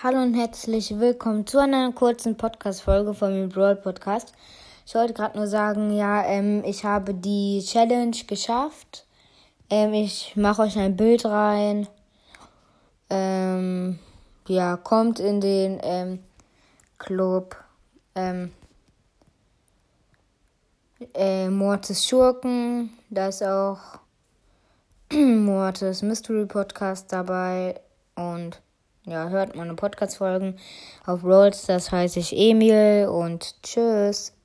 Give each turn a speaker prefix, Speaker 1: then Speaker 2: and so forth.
Speaker 1: Hallo und herzlich willkommen zu einer kurzen Podcast-Folge von dem Brawl Podcast. Ich wollte gerade nur sagen, ja, ähm, ich habe die Challenge geschafft. Ähm, ich mache euch ein Bild rein. Ähm, ja, kommt in den ähm, Club ähm, äh, Mortis Schurken. Da ist auch Mortis Mystery Podcast dabei und ja, hört meine Podcast-Folgen auf Rolls. Das heiße ich Emil und tschüss.